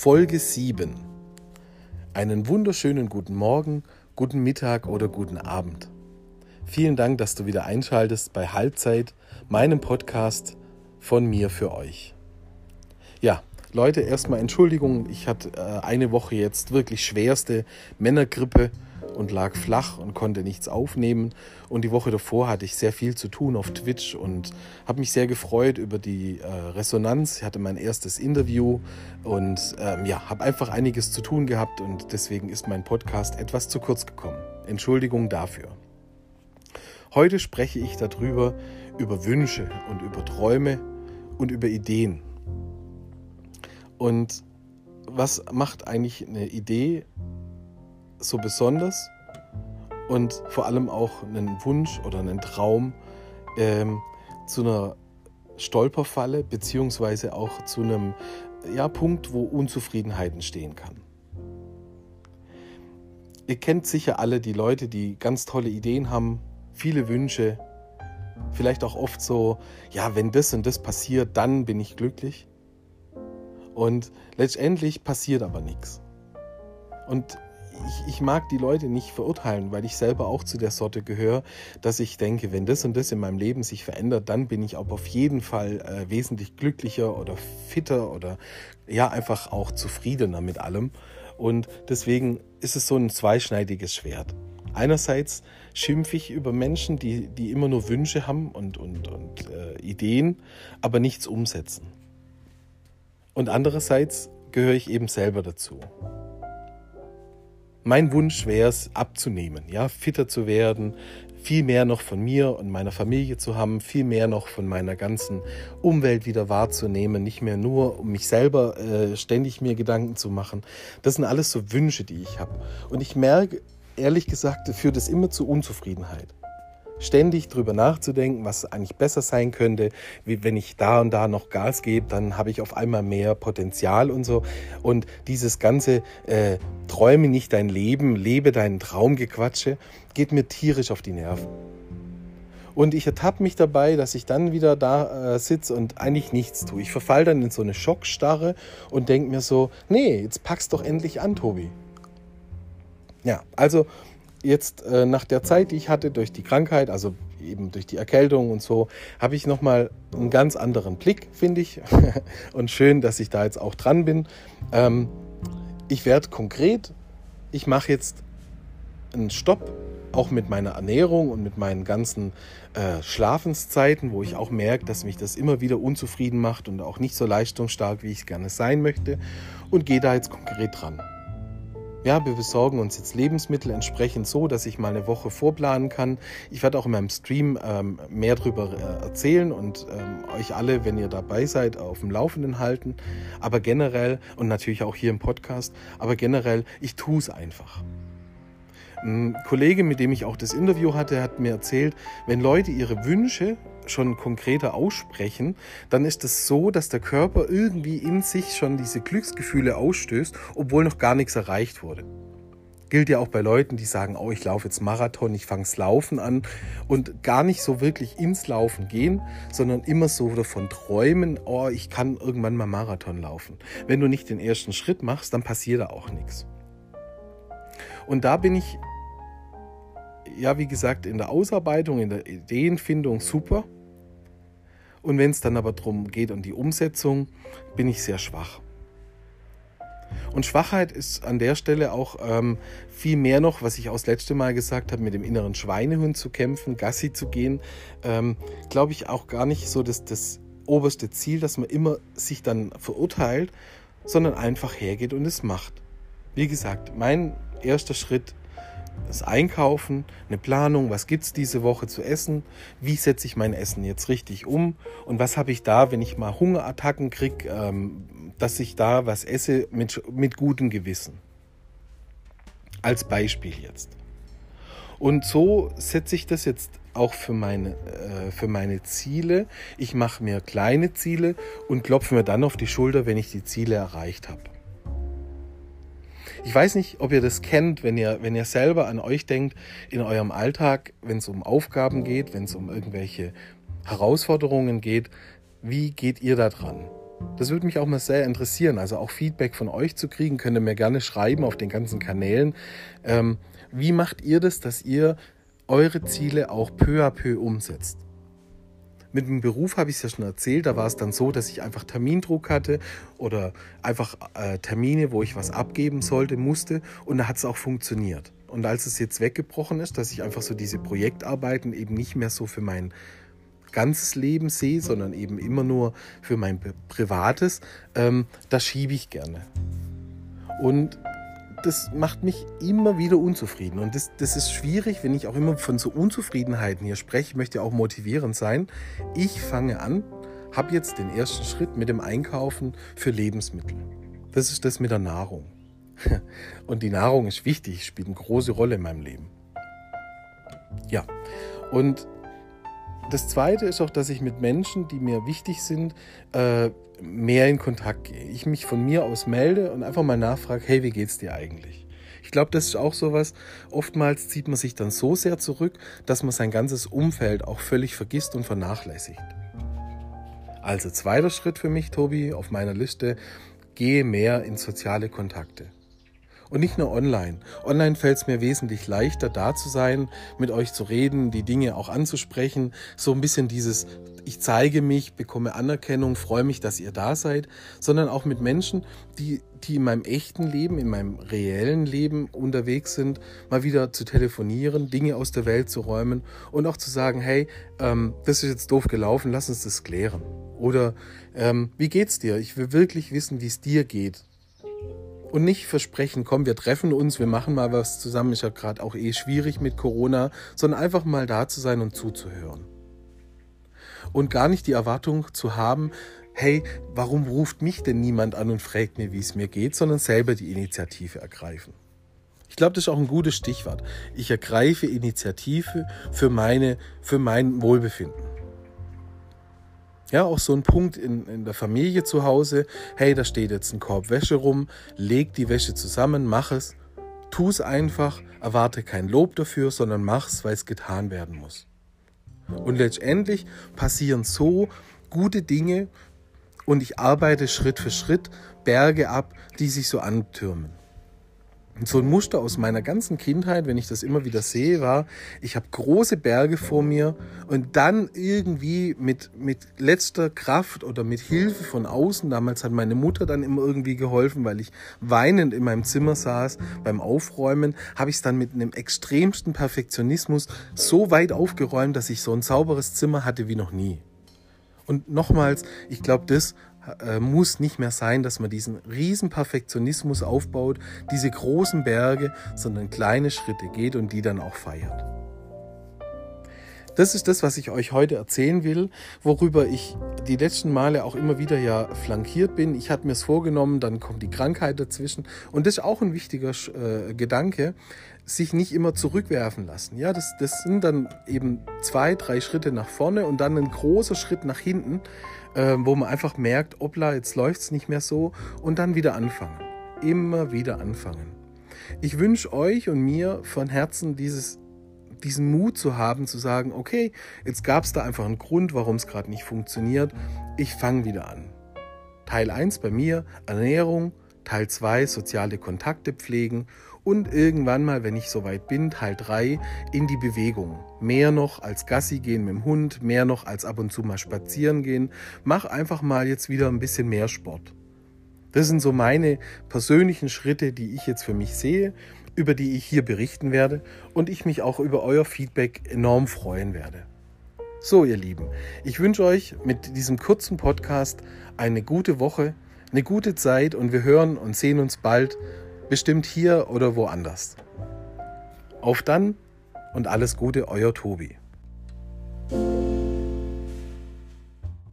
Folge 7. Einen wunderschönen guten Morgen, guten Mittag oder guten Abend. Vielen Dank, dass du wieder einschaltest bei Halbzeit, meinem Podcast von mir für euch. Ja, Leute, erstmal Entschuldigung, ich hatte äh, eine Woche jetzt wirklich schwerste Männergrippe und lag flach und konnte nichts aufnehmen. Und die Woche davor hatte ich sehr viel zu tun auf Twitch und habe mich sehr gefreut über die äh, Resonanz. Ich hatte mein erstes Interview und ähm, ja, habe einfach einiges zu tun gehabt und deswegen ist mein Podcast etwas zu kurz gekommen. Entschuldigung dafür. Heute spreche ich darüber, über Wünsche und über Träume und über Ideen. Und was macht eigentlich eine Idee so besonders und vor allem auch einen Wunsch oder einen Traum ähm, zu einer Stolperfalle beziehungsweise auch zu einem ja, Punkt, wo Unzufriedenheit entstehen kann. Ihr kennt sicher alle die Leute, die ganz tolle Ideen haben, viele Wünsche, vielleicht auch oft so, ja, wenn das und das passiert, dann bin ich glücklich. Und letztendlich passiert aber nichts. Und ich, ich, mag die Leute nicht verurteilen, weil ich selber auch zu der Sorte gehöre, dass ich denke, wenn das und das in meinem Leben sich verändert, dann bin ich auch auf jeden Fall äh, wesentlich glücklicher oder fitter oder ja, einfach auch zufriedener mit allem. Und deswegen ist es so ein zweischneidiges Schwert. Einerseits schimpfe ich über Menschen, die, die immer nur Wünsche haben und, und, und äh, Ideen, aber nichts umsetzen. Und andererseits gehöre ich eben selber dazu. Mein Wunsch wäre es, abzunehmen, ja, fitter zu werden, viel mehr noch von mir und meiner Familie zu haben, viel mehr noch von meiner ganzen Umwelt wieder wahrzunehmen, nicht mehr nur um mich selber äh, ständig mir Gedanken zu machen. Das sind alles so Wünsche, die ich habe. Und ich merke, ehrlich gesagt, führt es immer zu Unzufriedenheit ständig drüber nachzudenken, was eigentlich besser sein könnte. Wie wenn ich da und da noch Gas gebe, dann habe ich auf einmal mehr Potenzial und so. Und dieses ganze äh, Träume nicht dein Leben, lebe deinen Traumgequatsche, geht mir tierisch auf die Nerven. Und ich ertappe mich dabei, dass ich dann wieder da äh, sitze und eigentlich nichts tue. Ich verfall dann in so eine Schockstarre und denke mir so, nee, jetzt pack's doch endlich an, Tobi. Ja, also jetzt äh, nach der Zeit, die ich hatte durch die Krankheit, also eben durch die Erkältung und so, habe ich nochmal einen ganz anderen Blick, finde ich. und schön, dass ich da jetzt auch dran bin. Ähm, ich werde konkret, ich mache jetzt einen Stopp, auch mit meiner Ernährung und mit meinen ganzen äh, Schlafenszeiten, wo ich auch merke, dass mich das immer wieder unzufrieden macht und auch nicht so leistungsstark, wie ich es gerne sein möchte. Und gehe da jetzt konkret dran. Ja, wir besorgen uns jetzt Lebensmittel entsprechend so, dass ich mal eine Woche vorplanen kann. Ich werde auch in meinem Stream ähm, mehr darüber äh, erzählen und ähm, euch alle, wenn ihr dabei seid, auf dem Laufenden halten. Aber generell, und natürlich auch hier im Podcast, aber generell, ich tue es einfach. Ein Kollege, mit dem ich auch das Interview hatte, hat mir erzählt, wenn Leute ihre Wünsche schon konkreter aussprechen, dann ist es so, dass der Körper irgendwie in sich schon diese Glücksgefühle ausstößt, obwohl noch gar nichts erreicht wurde. Gilt ja auch bei Leuten, die sagen, oh, ich laufe jetzt Marathon, ich fange Laufen an und gar nicht so wirklich ins Laufen gehen, sondern immer so davon träumen, oh, ich kann irgendwann mal Marathon laufen. Wenn du nicht den ersten Schritt machst, dann passiert da auch nichts. Und da bin ich, ja, wie gesagt, in der Ausarbeitung, in der Ideenfindung super. Und wenn es dann aber darum geht, um die Umsetzung, bin ich sehr schwach. Und Schwachheit ist an der Stelle auch ähm, viel mehr noch, was ich auch das letzte Mal gesagt habe, mit dem inneren Schweinehund zu kämpfen, Gassi zu gehen, ähm, glaube ich auch gar nicht so das, das oberste Ziel, dass man immer sich dann verurteilt, sondern einfach hergeht und es macht. Wie gesagt, mein erster Schritt das Einkaufen, eine Planung, was gibt es diese Woche zu essen, wie setze ich mein Essen jetzt richtig um und was habe ich da, wenn ich mal Hungerattacken kriege, ähm, dass ich da was esse mit, mit gutem Gewissen. Als Beispiel jetzt. Und so setze ich das jetzt auch für meine, äh, für meine Ziele. Ich mache mir kleine Ziele und klopfe mir dann auf die Schulter, wenn ich die Ziele erreicht habe. Ich weiß nicht, ob ihr das kennt, wenn ihr, wenn ihr selber an euch denkt, in eurem Alltag, wenn es um Aufgaben geht, wenn es um irgendwelche Herausforderungen geht. Wie geht ihr da dran? Das würde mich auch mal sehr interessieren. Also auch Feedback von euch zu kriegen, könnt ihr mir gerne schreiben auf den ganzen Kanälen. Ähm, wie macht ihr das, dass ihr eure Ziele auch peu à peu umsetzt? Mit dem Beruf habe ich es ja schon erzählt, da war es dann so, dass ich einfach Termindruck hatte oder einfach äh, Termine, wo ich was abgeben sollte, musste und da hat es auch funktioniert. Und als es jetzt weggebrochen ist, dass ich einfach so diese Projektarbeiten eben nicht mehr so für mein ganzes Leben sehe, sondern eben immer nur für mein Privates, ähm, das schiebe ich gerne. Und das macht mich immer wieder unzufrieden. Und das, das ist schwierig, wenn ich auch immer von so Unzufriedenheiten hier spreche. Ich möchte ja auch motivierend sein. Ich fange an, habe jetzt den ersten Schritt mit dem Einkaufen für Lebensmittel. Das ist das mit der Nahrung. Und die Nahrung ist wichtig, spielt eine große Rolle in meinem Leben. Ja, und das Zweite ist auch, dass ich mit Menschen, die mir wichtig sind, äh, mehr in Kontakt gehe. Ich mich von mir aus melde und einfach mal nachfrage, hey, wie geht's dir eigentlich? Ich glaube, das ist auch sowas. Oftmals zieht man sich dann so sehr zurück, dass man sein ganzes Umfeld auch völlig vergisst und vernachlässigt. Also zweiter Schritt für mich, Tobi, auf meiner Liste, gehe mehr in soziale Kontakte. Und nicht nur online. Online fällt es mir wesentlich leichter, da zu sein, mit euch zu reden, die Dinge auch anzusprechen. So ein bisschen dieses, ich zeige mich, bekomme Anerkennung, freue mich, dass ihr da seid, sondern auch mit Menschen, die, die in meinem echten Leben, in meinem reellen Leben unterwegs sind, mal wieder zu telefonieren, Dinge aus der Welt zu räumen und auch zu sagen, hey, ähm, das ist jetzt doof gelaufen, lass uns das klären. Oder ähm, wie geht's dir? Ich will wirklich wissen, wie es dir geht. Und nicht versprechen, komm, wir treffen uns, wir machen mal was zusammen, ist ja gerade auch eh schwierig mit Corona, sondern einfach mal da zu sein und zuzuhören. Und gar nicht die Erwartung zu haben, hey, warum ruft mich denn niemand an und fragt mir, wie es mir geht, sondern selber die Initiative ergreifen. Ich glaube, das ist auch ein gutes Stichwort. Ich ergreife Initiative für, meine, für mein Wohlbefinden. Ja, auch so ein Punkt in, in der Familie zu Hause. Hey, da steht jetzt ein Korb Wäsche rum. Leg die Wäsche zusammen, mach es. Tu es einfach, erwarte kein Lob dafür, sondern mach es, weil es getan werden muss. Und letztendlich passieren so gute Dinge und ich arbeite Schritt für Schritt Berge ab, die sich so antürmen. So ein Muster aus meiner ganzen Kindheit, wenn ich das immer wieder sehe, war, ich habe große Berge vor mir und dann irgendwie mit, mit letzter Kraft oder mit Hilfe von außen, damals hat meine Mutter dann immer irgendwie geholfen, weil ich weinend in meinem Zimmer saß beim Aufräumen, habe ich es dann mit einem extremsten Perfektionismus so weit aufgeräumt, dass ich so ein sauberes Zimmer hatte wie noch nie. Und nochmals, ich glaube, das äh, muss nicht mehr sein, dass man diesen riesen Perfektionismus aufbaut, diese großen Berge, sondern kleine Schritte geht und die dann auch feiert. Das ist das, was ich euch heute erzählen will, worüber ich die letzten Male auch immer wieder ja flankiert bin. Ich hatte mir es vorgenommen, dann kommt die Krankheit dazwischen. Und das ist auch ein wichtiger äh, Gedanke, sich nicht immer zurückwerfen lassen. Ja, das, das sind dann eben zwei, drei Schritte nach vorne und dann ein großer Schritt nach hinten, äh, wo man einfach merkt, obla, jetzt läuft es nicht mehr so und dann wieder anfangen. Immer wieder anfangen. Ich wünsche euch und mir von Herzen dieses diesen Mut zu haben, zu sagen, okay, jetzt gab es da einfach einen Grund, warum es gerade nicht funktioniert. Ich fange wieder an. Teil 1 bei mir, Ernährung, Teil 2 soziale Kontakte pflegen und irgendwann mal, wenn ich soweit bin, Teil 3 in die Bewegung. Mehr noch als Gassi gehen mit dem Hund, mehr noch als ab und zu mal spazieren gehen. Mach einfach mal jetzt wieder ein bisschen mehr Sport. Das sind so meine persönlichen Schritte, die ich jetzt für mich sehe, über die ich hier berichten werde und ich mich auch über euer Feedback enorm freuen werde. So, ihr Lieben, ich wünsche euch mit diesem kurzen Podcast eine gute Woche, eine gute Zeit und wir hören und sehen uns bald bestimmt hier oder woanders. Auf dann und alles Gute, euer Tobi.